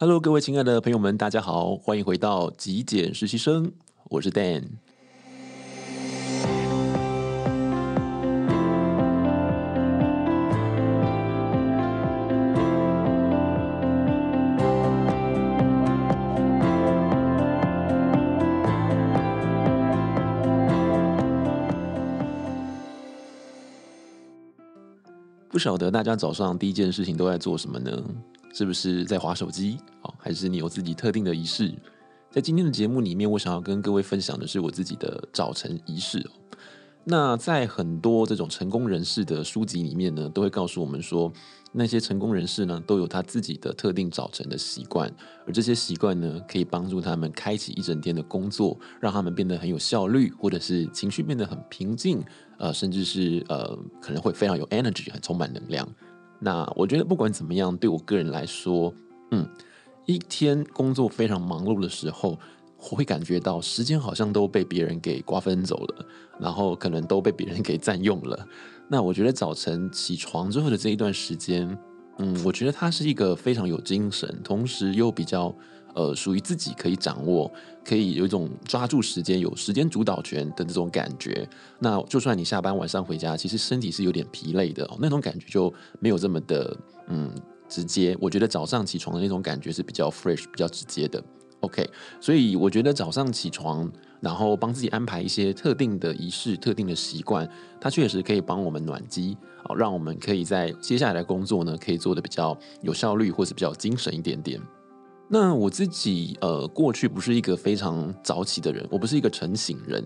Hello，各位亲爱的朋友们，大家好，欢迎回到极简实习生，我是 Dan。不晓得大家早上第一件事情都在做什么呢？是不是在划手机？哦，还是你有自己特定的仪式？在今天的节目里面，我想要跟各位分享的是我自己的早晨仪式。那在很多这种成功人士的书籍里面呢，都会告诉我们说，那些成功人士呢，都有他自己的特定早晨的习惯，而这些习惯呢，可以帮助他们开启一整天的工作，让他们变得很有效率，或者是情绪变得很平静，呃，甚至是呃，可能会非常有 energy，很充满能量。那我觉得不管怎么样，对我个人来说，嗯，一天工作非常忙碌的时候，我会感觉到时间好像都被别人给瓜分走了，然后可能都被别人给占用了。那我觉得早晨起床之后的这一段时间，嗯，我觉得它是一个非常有精神，同时又比较。呃，属于自己可以掌握，可以有一种抓住时间、有时间主导权的这种感觉。那就算你下班晚上回家，其实身体是有点疲累的，那种感觉就没有这么的嗯直接。我觉得早上起床的那种感觉是比较 fresh、比较直接的。OK，所以我觉得早上起床，然后帮自己安排一些特定的仪式、特定的习惯，它确实可以帮我们暖机，好，让我们可以在接下来的工作呢，可以做得比较有效率，或是比较精神一点点。那我自己呃，过去不是一个非常早起的人，我不是一个晨醒人，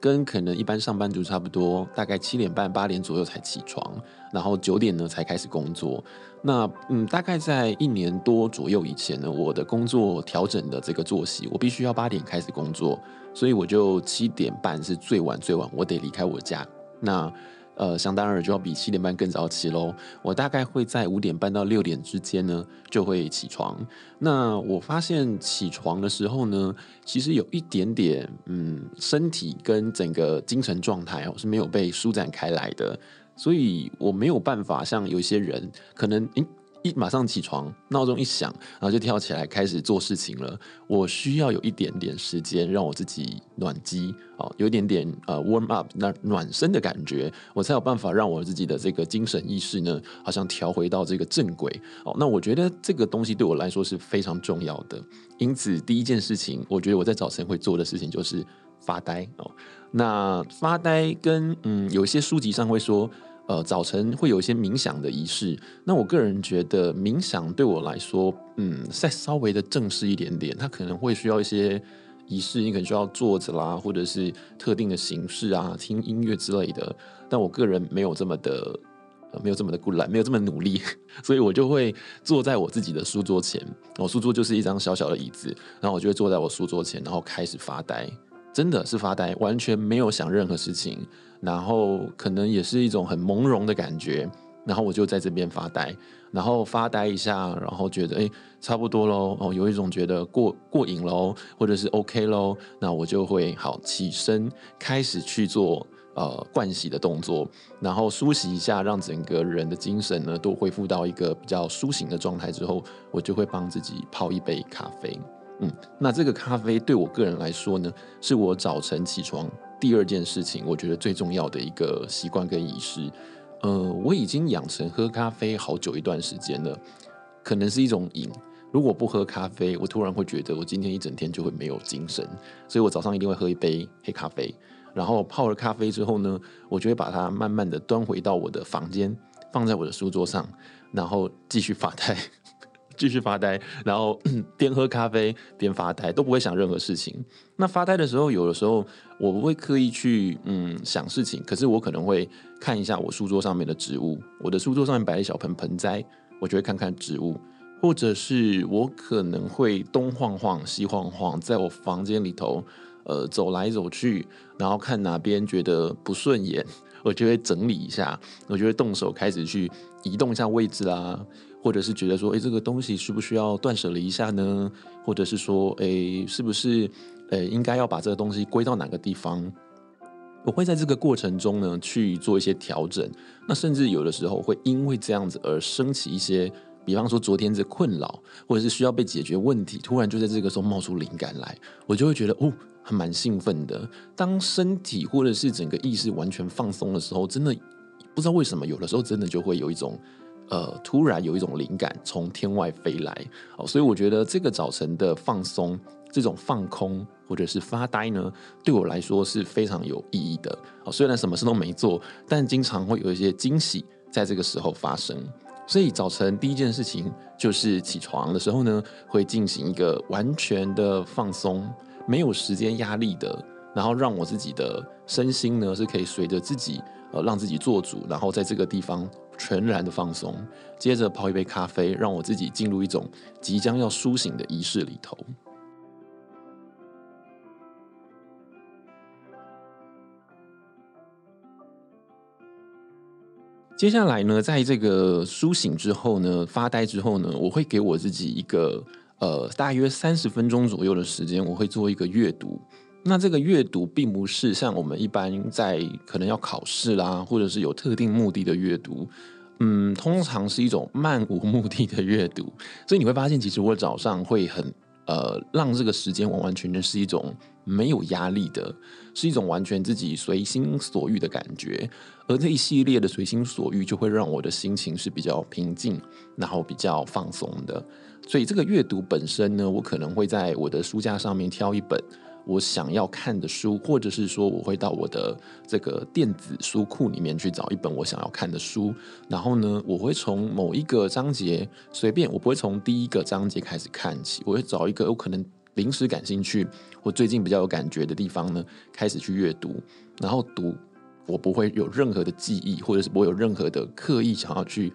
跟可能一般上班族差不多，大概七点半八点左右才起床，然后九点呢才开始工作。那嗯，大概在一年多左右以前呢，我的工作调整的这个作息，我必须要八点开始工作，所以我就七点半是最晚最晚，我得离开我家。那呃，相当然就要比七点半更早起喽。我大概会在五点半到六点之间呢，就会起床。那我发现起床的时候呢，其实有一点点，嗯，身体跟整个精神状态哦是没有被舒展开来的，所以我没有办法像有些人可能，诶一马上起床，闹钟一响，然后就跳起来开始做事情了。我需要有一点点时间让我自己暖机，哦，有一点点呃 warm up，那暖身的感觉，我才有办法让我自己的这个精神意识呢，好像调回到这个正轨。哦，那我觉得这个东西对我来说是非常重要的。因此，第一件事情，我觉得我在早晨会做的事情就是发呆。哦，那发呆跟嗯，有一些书籍上会说。呃，早晨会有一些冥想的仪式。那我个人觉得，冥想对我来说，嗯，再稍微的正式一点点，它可能会需要一些仪式，你可能需要坐着啦，或者是特定的形式啊，听音乐之类的。但我个人没有这么的，没有这么的固懒，没有这么努力，所以我就会坐在我自己的书桌前。我书桌就是一张小小的椅子，然后我就会坐在我书桌前，然后开始发呆。真的是发呆，完全没有想任何事情，然后可能也是一种很朦胧的感觉，然后我就在这边发呆，然后发呆一下，然后觉得诶差不多喽，哦，有一种觉得过过瘾喽，或者是 OK 喽，那我就会好起身，开始去做呃盥洗的动作，然后梳洗一下，让整个人的精神呢都恢复到一个比较苏醒的状态之后，我就会帮自己泡一杯咖啡。嗯，那这个咖啡对我个人来说呢，是我早晨起床第二件事情，我觉得最重要的一个习惯跟仪式。呃，我已经养成喝咖啡好久一段时间了，可能是一种瘾。如果不喝咖啡，我突然会觉得我今天一整天就会没有精神，所以我早上一定会喝一杯黑咖啡。然后泡了咖啡之后呢，我就会把它慢慢的端回到我的房间，放在我的书桌上，然后继续发呆。继续发呆，然后 边喝咖啡边发呆，都不会想任何事情。那发呆的时候，有的时候我不会刻意去嗯想事情，可是我可能会看一下我书桌上面的植物。我的书桌上面摆一小盆盆栽，我就会看看植物，或者是我可能会东晃晃西晃晃，在我房间里头呃走来走去，然后看哪边觉得不顺眼，我就会整理一下，我就会动手开始去移动一下位置啦。或者是觉得说，哎，这个东西需不需要断舍离一下呢？或者是说，哎，是不是，呃，应该要把这个东西归到哪个地方？我会在这个过程中呢去做一些调整。那甚至有的时候会因为这样子而升起一些比方说昨天的困扰，或者是需要被解决问题，突然就在这个时候冒出灵感来，我就会觉得哦，还蛮兴奋的。当身体或者是整个意识完全放松的时候，真的不知道为什么，有的时候真的就会有一种呃，突然有一种灵感从天外飞来哦。所以我觉得这个早晨的放松，这种放空或者是发呆呢，对我来说是非常有意义的。哦，虽然什么事都没做，但经常会有一些惊喜在这个时候发生。所以早晨第一件事情就是起床的时候呢，会进行一个完全的放松，没有时间压力的，然后让我自己的身心呢是可以随着自己呃让自己做主，然后在这个地方全然的放松。接着泡一杯咖啡，让我自己进入一种即将要苏醒的仪式里头。接下来呢，在这个苏醒之后呢，发呆之后呢，我会给我自己一个呃大约三十分钟左右的时间，我会做一个阅读。那这个阅读并不是像我们一般在可能要考试啦，或者是有特定目的的阅读，嗯，通常是一种漫无目的的阅读。所以你会发现，其实我早上会很呃让这个时间完完全全是一种没有压力的，是一种完全自己随心所欲的感觉。而这一系列的随心所欲，就会让我的心情是比较平静，然后比较放松的。所以这个阅读本身呢，我可能会在我的书架上面挑一本我想要看的书，或者是说我会到我的这个电子书库里面去找一本我想要看的书。然后呢，我会从某一个章节随便，我不会从第一个章节开始看起，我会找一个我可能临时感兴趣或最近比较有感觉的地方呢，开始去阅读，然后读。我不会有任何的记忆，或者是不会有任何的刻意想要去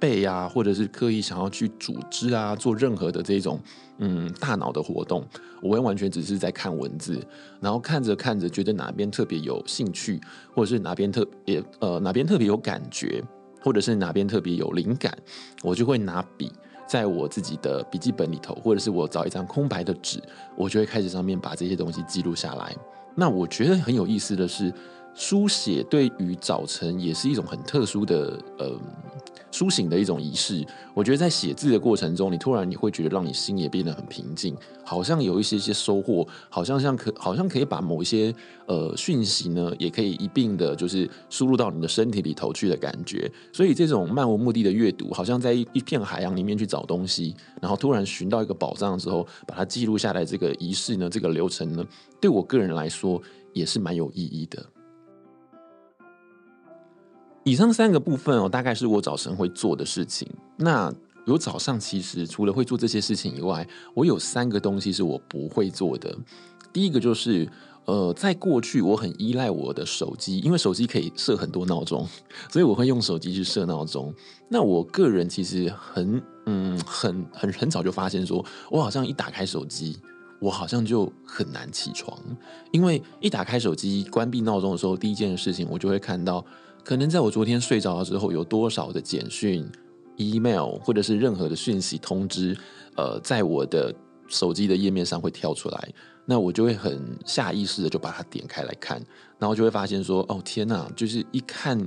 背啊，或者是刻意想要去组织啊，做任何的这种嗯大脑的活动。我会完全只是在看文字，然后看着看着，觉得哪边特别有兴趣，或者是哪边特别呃哪边特别有感觉，或者是哪边特别有灵感，我就会拿笔在我自己的笔记本里头，或者是我找一张空白的纸，我就会开始上面把这些东西记录下来。那我觉得很有意思的是。书写对于早晨也是一种很特殊的呃苏醒的一种仪式。我觉得在写字的过程中，你突然你会觉得让你心也变得很平静，好像有一些些收获，好像像可好像可以把某一些呃讯息呢，也可以一并的，就是输入到你的身体里头去的感觉。所以这种漫无目的的阅读，好像在一一片海洋里面去找东西，然后突然寻到一个宝藏的时候，把它记录下来。这个仪式呢，这个流程呢，对我个人来说也是蛮有意义的。以上三个部分哦，大概是我早晨会做的事情。那有早上其实除了会做这些事情以外，我有三个东西是我不会做的。第一个就是，呃，在过去我很依赖我的手机，因为手机可以设很多闹钟，所以我会用手机去设闹钟。那我个人其实很，嗯，很很很早就发现说，我好像一打开手机，我好像就很难起床，因为一打开手机关闭闹钟的时候，第一件事情我就会看到。可能在我昨天睡着了之后，有多少的简讯、email 或者是任何的讯息通知，呃，在我的手机的页面上会跳出来，那我就会很下意识的就把它点开来看，然后就会发现说，哦天哪，就是一看。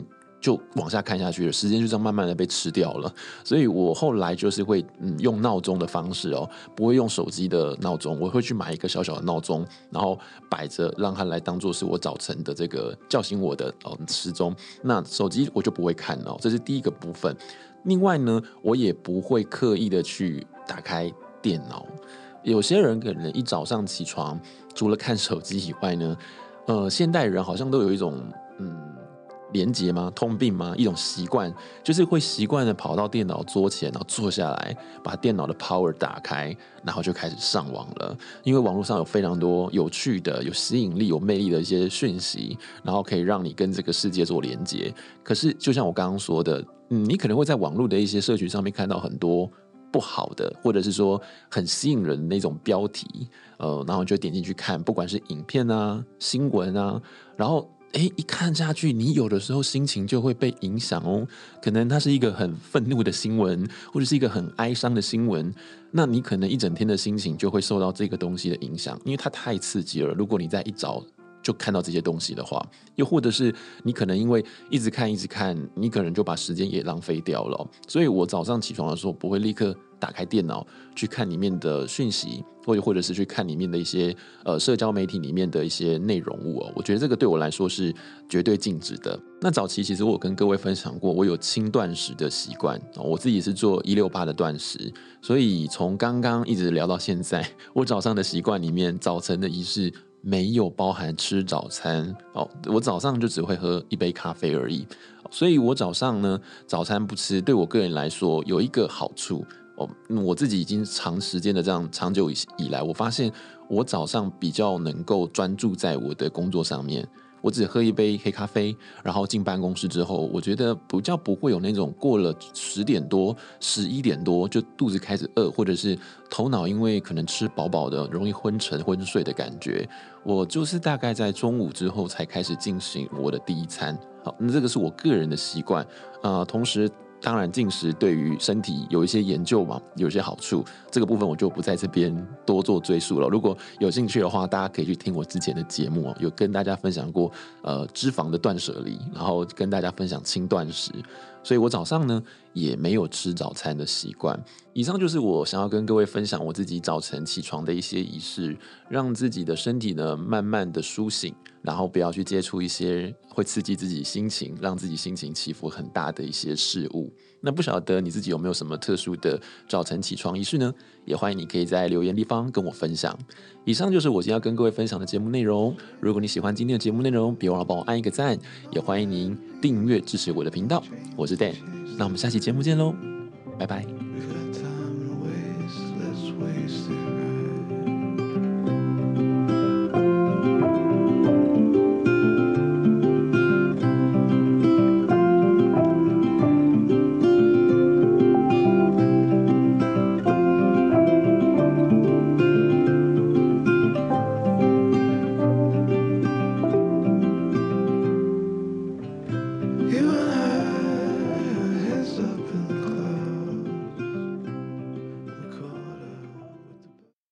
就往下看下去了，时间就这样慢慢的被吃掉了。所以我后来就是会嗯用闹钟的方式哦，不会用手机的闹钟，我会去买一个小小的闹钟，然后摆着让它来当做是我早晨的这个叫醒我的哦时钟。那手机我就不会看哦，这是第一个部分。另外呢，我也不会刻意的去打开电脑。有些人可能一早上起床，除了看手机以外呢，呃，现代人好像都有一种嗯。连接吗？通病吗？一种习惯，就是会习惯的跑到电脑桌前，然后坐下来，把电脑的 power 打开，然后就开始上网了。因为网络上有非常多有趣的、有吸引力、有魅力的一些讯息，然后可以让你跟这个世界做连接。可是，就像我刚刚说的，嗯，你可能会在网络的一些社群上面看到很多不好的，或者是说很吸引人的那种标题，呃，然后就点进去看，不管是影片啊、新闻啊，然后。哎，一看下去，你有的时候心情就会被影响哦。可能它是一个很愤怒的新闻，或者是一个很哀伤的新闻，那你可能一整天的心情就会受到这个东西的影响，因为它太刺激了。如果你在一早就看到这些东西的话，又或者是你可能因为一直看一直看，你可能就把时间也浪费掉了。所以我早上起床的时候不会立刻打开电脑去看里面的讯息，或者或者是去看里面的一些呃社交媒体里面的一些内容物哦。我觉得这个对我来说是绝对禁止的。那早期其实我跟各位分享过，我有轻断食的习惯，我自己是做一六八的断食，所以从刚刚一直聊到现在，我早上的习惯里面，早晨的仪式。没有包含吃早餐。哦，我早上就只会喝一杯咖啡而已，所以我早上呢，早餐不吃，对我个人来说有一个好处。哦，我自己已经长时间的这样长久以以来，我发现我早上比较能够专注在我的工作上面。我只喝一杯黑咖啡，然后进办公室之后，我觉得比较不会有那种过了十点多、十一点多就肚子开始饿，或者是头脑因为可能吃饱饱的容易昏沉昏睡的感觉。我就是大概在中午之后才开始进行我的第一餐。好，那这个是我个人的习惯啊，呃，同时。当然，进食对于身体有一些研究嘛，有些好处。这个部分我就不在这边多做赘述了。如果有兴趣的话，大家可以去听我之前的节目，有跟大家分享过呃脂肪的断舍离，然后跟大家分享轻断食。所以我早上呢也没有吃早餐的习惯。以上就是我想要跟各位分享我自己早晨起床的一些仪式，让自己的身体呢慢慢的苏醒。然后不要去接触一些会刺激自己心情、让自己心情起伏很大的一些事物。那不晓得你自己有没有什么特殊的早晨起床仪式呢？也欢迎你可以在留言地方跟我分享。以上就是我今天要跟各位分享的节目内容。如果你喜欢今天的节目内容，别忘了帮我按一个赞，也欢迎您订阅支持我的频道。我是 Dan，那我们下期节目见喽，拜拜。